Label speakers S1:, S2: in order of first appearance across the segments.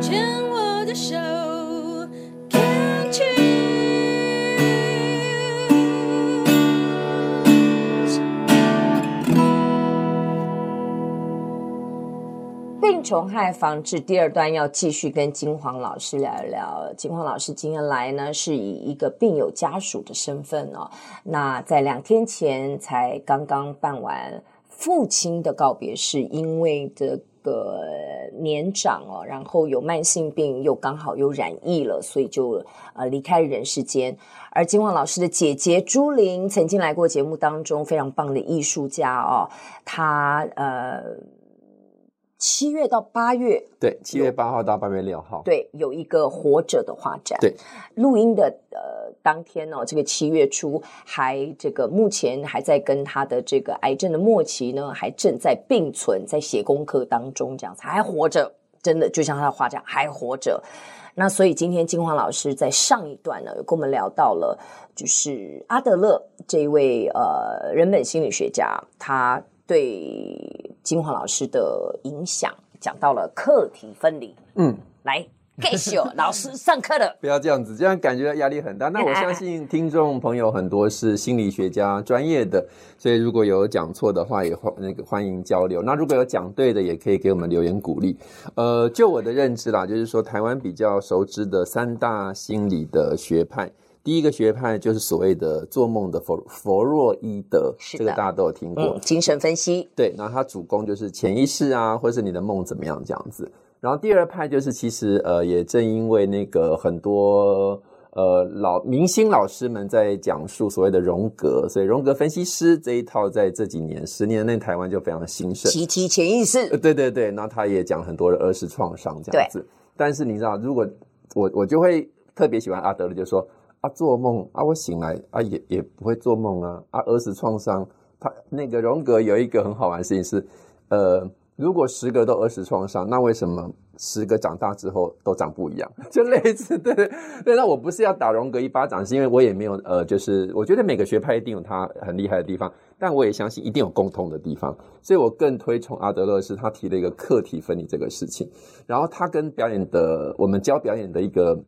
S1: 牵我的手
S2: 病虫害防治第二段要继续跟金黄老师聊一聊。金黄老师今天来呢，是以一个病友家属的身份哦。那在两天前才刚刚办完父亲的告别式，因为的个年长哦，然后有慢性病，又刚好又染疫了，所以就呃离开人世间。而金旺老师的姐姐朱玲曾经来过节目当中，非常棒的艺术家哦，她呃。七月到八月，
S3: 对，七月八号到八月六号，
S2: 对，有一个活着的画展。
S3: 对，
S2: 录音的呃当天哦，这个七月初还这个目前还在跟他的这个癌症的末期呢，还正在并存，在写功课当中，这样子还活着，真的就像他的画展还活着。那所以今天金黄老师在上一段呢，有跟我们聊到了，就是阿德勒这一位呃人本心理学家，他。对金黄老师的影响，讲到了课题分离。嗯，来，继续老师上课了。
S3: 不要这样子，这样感觉压力很大。那我相信 听众朋友很多是心理学家专业的，所以如果有讲错的话，也欢那个欢迎交流。那如果有讲对的，也可以给我们留言鼓励。呃，就我的认知啦，就是说台湾比较熟知的三大心理的学派。第一个学派就是所谓的做梦的弗弗洛伊德，这个大家都有听过，
S2: 嗯，精神分析。
S3: 对，然后他主攻就是潜意识啊，或者是你的梦怎么样这样子。然后第二派就是其实呃，也正因为那个很多呃老明星老师们在讲述所谓的荣格，所以荣格分析师这一套在这几年十年内台湾就非常的兴盛。
S2: 提提潜意识，
S3: 呃，对对对，那他也讲很多的儿时创伤这样子。但是你知道，如果我我就会特别喜欢阿德勒，就说。啊，做梦啊，我醒来啊，也也不会做梦啊。啊，儿时创伤，他那个荣格有一个很好玩的事情是，呃，如果十个都儿时创伤，那为什么十个长大之后都长不一样？就类似，对对对。那我不是要打荣格一巴掌，是因为我也没有呃，就是我觉得每个学派一定有他很厉害的地方，但我也相信一定有共通的地方，所以我更推崇阿德勒是他提了一个课题分离这个事情，然后他跟表演的我们教表演的一个。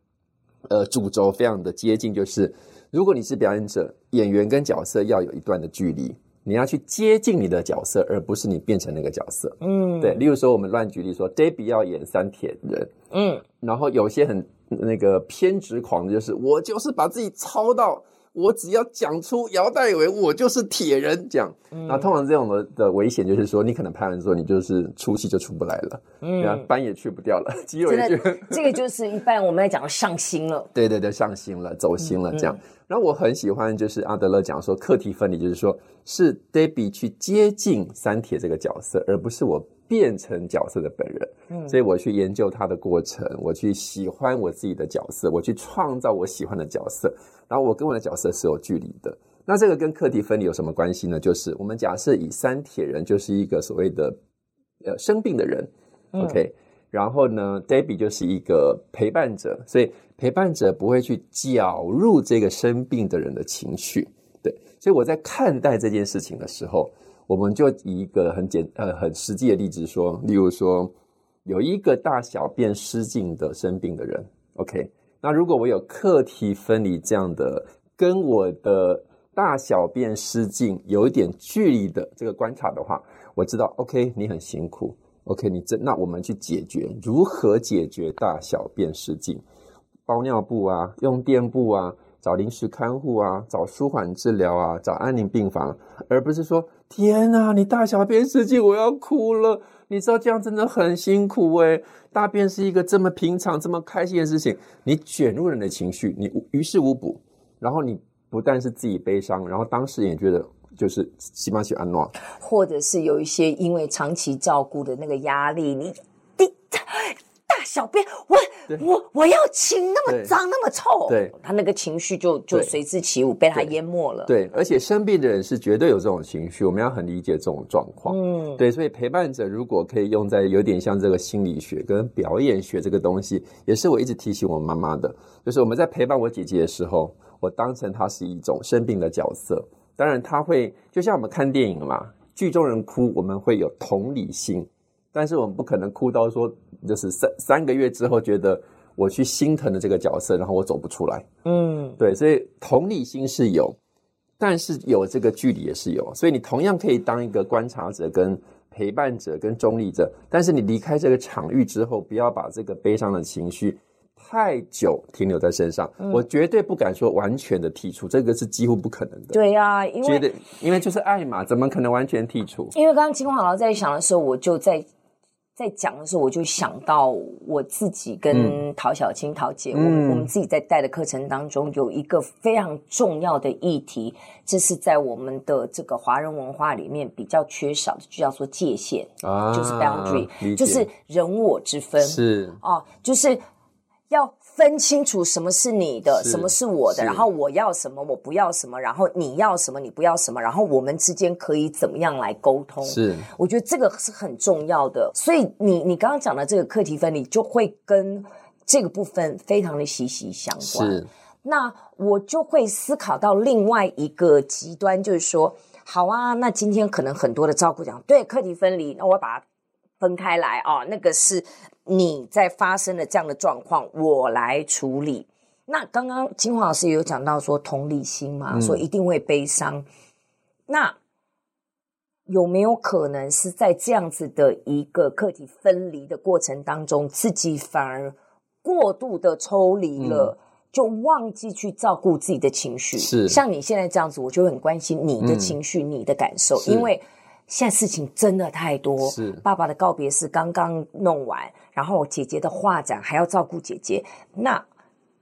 S3: 呃，主轴非常的接近，就是如果你是表演者，演员跟角色要有一段的距离，你要去接近你的角色，而不是你变成那个角色。嗯，对。例如说，我们乱举例说，Debbie 要演三铁人，嗯，然后有些很那个偏执狂的，就是我就是把自己操到。我只要讲出姚代维，我就是铁人这样。那、嗯、通常这种的的危险就是说，你可能拍完之后，你就是出戏就出不来了，嗯，然后班也去不掉了，肌肉也去。
S2: 这个就是一般我们来讲的上心了。
S3: 对对对，上心了，走心了这样。嗯嗯、然后我很喜欢就是阿德勒讲说，课题分离就是说，是 Debbie 去接近三铁这个角色，而不是我。变成角色的本人，嗯，所以我去研究他的过程，我去喜欢我自己的角色，我去创造我喜欢的角色，然后我跟我的角色是有距离的。那这个跟课题分离有什么关系呢？就是我们假设以三铁人就是一个所谓的呃生病的人，嗯，OK，然后呢，Debbie 就是一个陪伴者，所以陪伴者不会去搅入这个生病的人的情绪，对，所以我在看待这件事情的时候。我们就以一个很简呃很实际的例子说，例如说有一个大小便失禁的生病的人，OK，那如果我有课题分离这样的跟我的大小便失禁有一点距离的这个观察的话，我知道 OK 你很辛苦，OK 你这那我们去解决如何解决大小便失禁，包尿布啊，用垫布啊。找临时看护啊，找舒缓治疗啊，找安宁病房，而不是说天哪，你大小便失禁，我要哭了。你知道这样真的很辛苦诶，大便是一个这么平常、这么开心的事情，你卷入人的情绪，你于事无补，然后你不但是自己悲伤，然后当事人也觉得就是西马西安暖，
S2: 或者是有一些因为长期照顾的那个压力，你你。小便，我我我要清，那么脏那么臭，
S3: 对，
S2: 他那个情绪就就随之起舞，被他淹没了。
S3: 对，而且生病的人是绝对有这种情绪，我们要很理解这种状况。嗯，对，所以陪伴者如果可以用在有点像这个心理学跟表演学这个东西，也是我一直提醒我妈妈的，就是我们在陪伴我姐姐的时候，我当成她是一种生病的角色。当然，她会就像我们看电影嘛，剧中人哭，我们会有同理心。但是我们不可能哭到说，就是三三个月之后觉得我去心疼的这个角色，然后我走不出来。嗯，对，所以同理心是有，但是有这个距离也是有，所以你同样可以当一个观察者、跟陪伴者、跟中立者，但是你离开这个场域之后，不要把这个悲伤的情绪太久停留在身上。嗯、我绝对不敢说完全的剔除，这个是几乎不可能的。
S2: 对呀、啊，因为觉得
S3: 因为就是爱嘛，怎么可能完全剔除？
S2: 因为刚刚金黄老师在想的时候，我就在。在讲的时候，我就想到我自己跟陶小青、陶姐，嗯、我们我们自己在带的课程当中，有一个非常重要的议题，这是在我们的这个华人文化里面比较缺少的，就叫做界限，啊、就是 boundary，就是人我之分，
S3: 是。
S2: 哦，就是要。分清楚什么是你的，什么是我的，然后我要什么，我不要什么，然后你要什么，你不要什么，然后我们之间可以怎么样来沟通？
S3: 是，
S2: 我觉得这个是很重要的。所以你你刚刚讲的这个课题分离，就会跟这个部分非常的息息相关。
S3: 是，
S2: 那我就会思考到另外一个极端，就是说，好啊，那今天可能很多的照顾讲，对，课题分离，那我把它分开来啊，那个是。你在发生了这样的状况，我来处理。那刚刚金黄老师也有讲到说同理心嘛，嗯、说一定会悲伤。那有没有可能是在这样子的一个课题分离的过程当中，自己反而过度的抽离了，嗯、就忘记去照顾自己的情绪？
S3: 是
S2: 像你现在这样子，我就很关心你的情绪、嗯、你的感受，因为。现在事情真的太多，
S3: 是
S2: 爸爸的告别式刚刚弄完，然后姐姐的画展还要照顾姐姐。那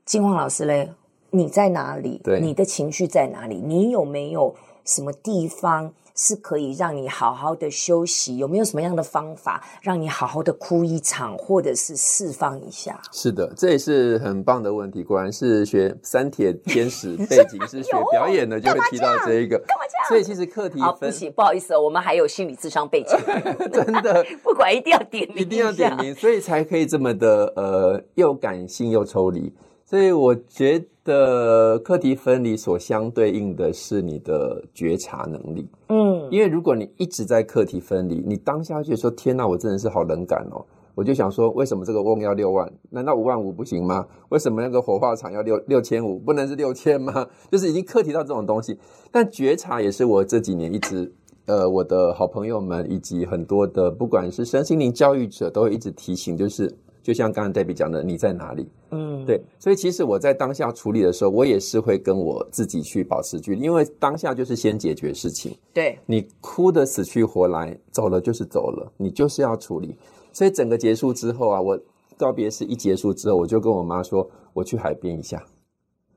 S2: 金黄老师嘞，你在哪里？
S3: 对，
S2: 你的情绪在哪里？你有没有什么地方？是可以让你好好的休息，有没有什么样的方法让你好好的哭一场，或者是释放一下？
S3: 是的，这也是很棒的问题。果然是学三铁天使 背景是学表演的，就会提到这一个。干嘛这样？所以其实课题
S2: 好，不起，不好意思哦，我们还有心理智商背景，
S3: 真的
S2: 不管一定要点名，
S3: 一定要点名，所以才可以这么的呃，又感性又抽离。所以我觉得课题分离所相对应的是你的觉察能力。嗯，因为如果你一直在课题分离，你当下就说：“天哪，我真的是好冷感哦！”我就想说，为什么这个瓮要六万？难道五万五不行吗？为什么那个火化场要六六千五？不能是六千吗？就是已经课题到这种东西。但觉察也是我这几年一直，呃，我的好朋友们以及很多的不管是身心灵教育者都会一直提醒，就是。就像刚才 Debbie 讲的，你在哪里？嗯，对，所以其实我在当下处理的时候，我也是会跟我自己去保持距离，因为当下就是先解决事情。
S2: 对，
S3: 你哭得死去活来，走了就是走了，你就是要处理。所以整个结束之后啊，我告别式一结束之后，我就跟我妈说，我去海边一下。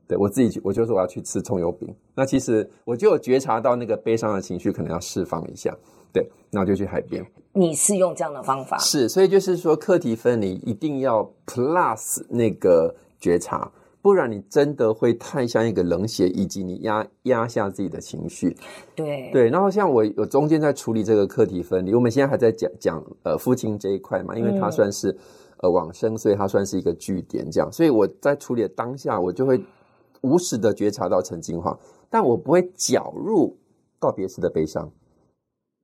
S3: 对，我自己去，我就说我要去吃葱油饼。那其实我就有觉察到那个悲伤的情绪，可能要释放一下。对，那我就去海边。
S2: 你是用这样的方法？
S3: 是，所以就是说，课题分离一定要 plus 那个觉察，不然你真的会太像一个冷血，以及你压压下自己的情绪。
S2: 对
S3: 对，然后像我，我中间在处理这个课题分离，我们现在还在讲讲呃父亲这一块嘛，因为他算是、嗯、呃往生，所以他算是一个据点这样，所以我在处理的当下，我就会无时的觉察到陈金黄，但我不会搅入告别式的悲伤。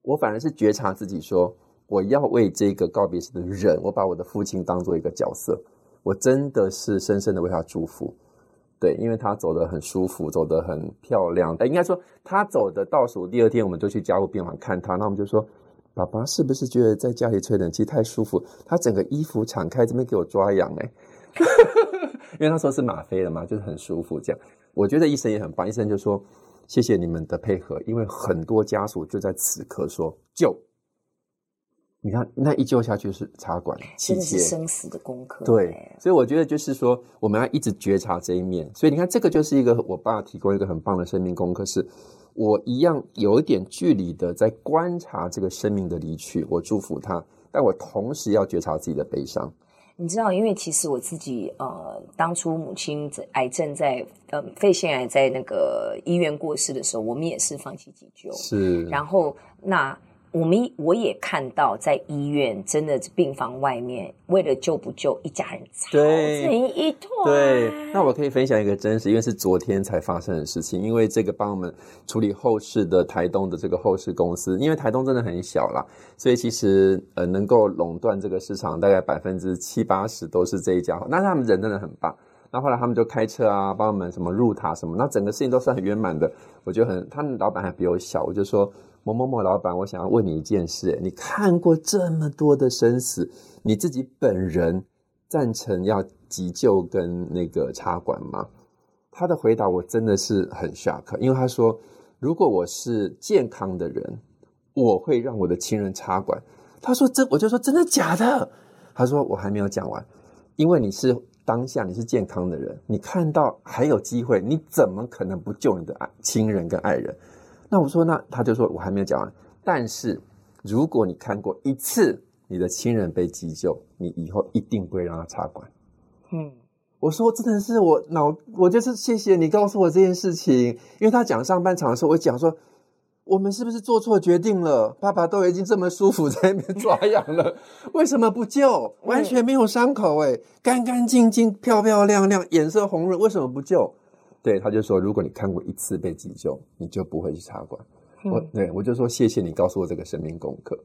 S3: 我反而是觉察自己说，我要为这个告别式的人，我把我的父亲当做一个角色，我真的是深深的为他祝福，对，因为他走得很舒服，走得很漂亮。应该说他走的倒数第二天，我们就去加护病房看他，那我们就说，爸爸是不是觉得在家里吹冷气太舒服？他整个衣服敞开这边给我抓痒哎，因为他说是吗啡了嘛，就是很舒服这样。我觉得医生也很棒，医生就说。谢谢你们的配合，因为很多家属就在此刻说救，你看那一救下去是插管，
S2: 真的是生死的功课。
S3: 对，所以我觉得就是说，我们要一直觉察这一面。所以你看，这个就是一个我爸提供一个很棒的生命功课，是我一样有一点距离的在观察这个生命的离去，我祝福他，但我同时要觉察自己的悲伤。
S2: 你知道，因为其实我自己呃，当初母亲在癌症在呃肺腺癌在那个医院过世的时候，我们也是放弃急救。
S3: 是。
S2: 然后那我们我也看到，在医院真的病房外面，为了救不救，一家人吵成一团。
S3: 对，那我可以分享一个真实，因为是昨天才发生的事情。因为这个帮我们处理后事的台东的这个后事公司，因为台东真的很小啦，所以其实呃能够垄断这个市场，大概百分之七八十都是这一家。那他们人真的很棒。那后来他们就开车啊，帮我们什么入塔什么，那整个事情都是很圆满的。我觉得很，他们老板还比我小，我就说。某某某老板，我想要问你一件事，你看过这么多的生死，你自己本人赞成要急救跟那个插管吗？他的回答我真的是很 shock，因为他说，如果我是健康的人，我会让我的亲人插管。他说这，我就说真的假的？他说我还没有讲完，因为你是当下你是健康的人，你看到还有机会，你怎么可能不救你的爱亲人跟爱人？那我说，那他就说我还没有讲完。但是如果你看过一次你的亲人被急救，你以后一定不会让他插管。嗯，我说真的是我脑，我就是谢谢你告诉我这件事情，因为他讲上半场的时候，我讲说我们是不是做错决定了？爸爸都已经这么舒服 在那边抓痒了，为什么不救？完全没有伤口，哎，干干净净、漂漂亮亮，颜色红润，为什么不救？对，他就说，如果你看过一次被急救，你就不会去插管。嗯、我对我就说，谢谢你告诉我这个生命功课。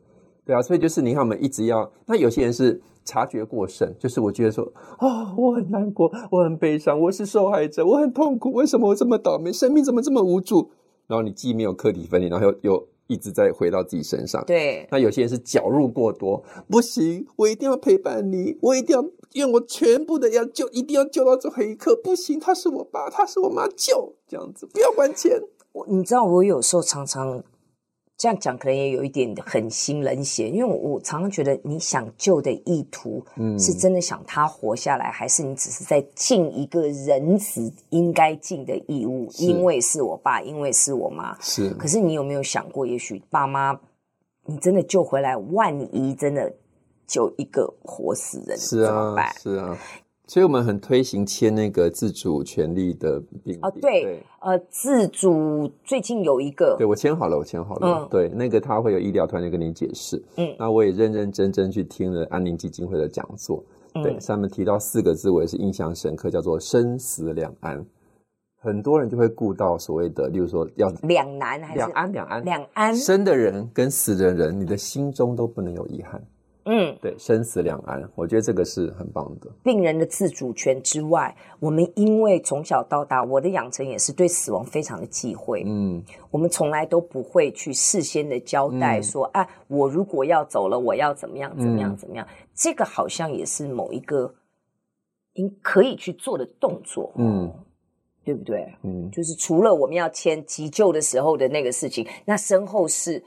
S3: 对啊，所以就是你看，我们一直要。那有些人是察觉过剩，就是我觉得说，啊、哦，我很难过，我很悲伤，我是受害者，我很痛苦，为什么我这么倒霉，生命怎么这么无助？然后你既没有课题分离，然后又又一直在回到自己身上。
S2: 对，
S3: 那有些人是绞入过多，不行，我一定要陪伴你，我一定要。用我全部的要救，一定要救到最后一刻，不行，他是我爸，他是我妈，救这样子，不要管钱。
S2: 我你知道，我有时候常常这样讲，可能也有一点狠心冷血，因为我我常常觉得，你想救的意图，嗯，是真的想他活下来，嗯、还是你只是在尽一个人子应该尽的义务？因为是我爸，因为是我妈，
S3: 是。
S2: 可是你有没有想过，也许爸妈，你真的救回来，万一真的。就一个活死人
S3: 是啊，是啊，所以我们很推行签那个自主权利的病历。
S2: 哦，对，对呃，自主最近有一个，
S3: 对我签好了，我签好了。嗯，对，那个他会有医疗团队跟你解释。嗯，那我也认认真真去听了安宁基金会的讲座。嗯，对，上面提到四个字，我也是印象深刻，叫做生死两安。很多人就会顾到所谓的，例如说要
S2: 两难还是
S3: 两安？两安，
S2: 两安。
S3: 生的人跟死的人，你的心中都不能有遗憾。
S2: 嗯，
S3: 对，生死两安，我觉得这个是很棒的。
S2: 病人的自主权之外，我们因为从小到大，我的养成也是对死亡非常的忌讳。嗯，我们从来都不会去事先的交代说，嗯、啊，我如果要走了，我要怎么样，怎么样，怎么样。嗯、这个好像也是某一个应可以去做的动作。嗯，对不对？嗯，就是除了我们要签急救的时候的那个事情，那身后事。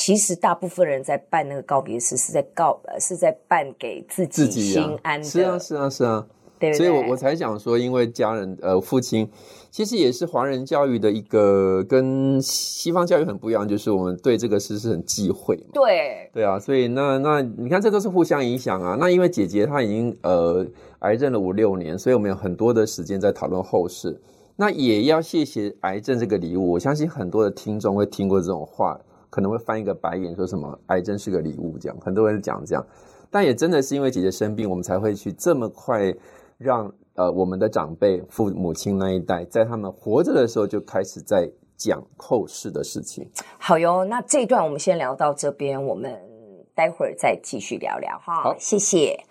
S2: 其实大部分人在办那个告别式，是在告呃，是在办给自己心安的。
S3: 是啊，是啊，是啊。
S2: 对，
S3: 所以我我才想说，因为家人呃，父亲其实也是华人教育的一个跟西方教育很不一样，就是我们对这个事是很忌讳嘛。
S2: 对，
S3: 对啊，所以那那你看，这都是互相影响啊。那因为姐姐她已经呃癌症了五六年，所以我们有很多的时间在讨论后事。那也要谢谢癌症这个礼物，我相信很多的听众会听过这种话。可能会翻一个白眼，说什么癌症是个礼物，这样很多人讲这样，但也真的是因为姐姐生病，我们才会去这么快让呃我们的长辈父母亲那一代，在他们活着的时候就开始在讲后事的事情。
S2: 好哟，那这一段我们先聊到这边，我们待会儿再继续聊聊哈。好，谢谢。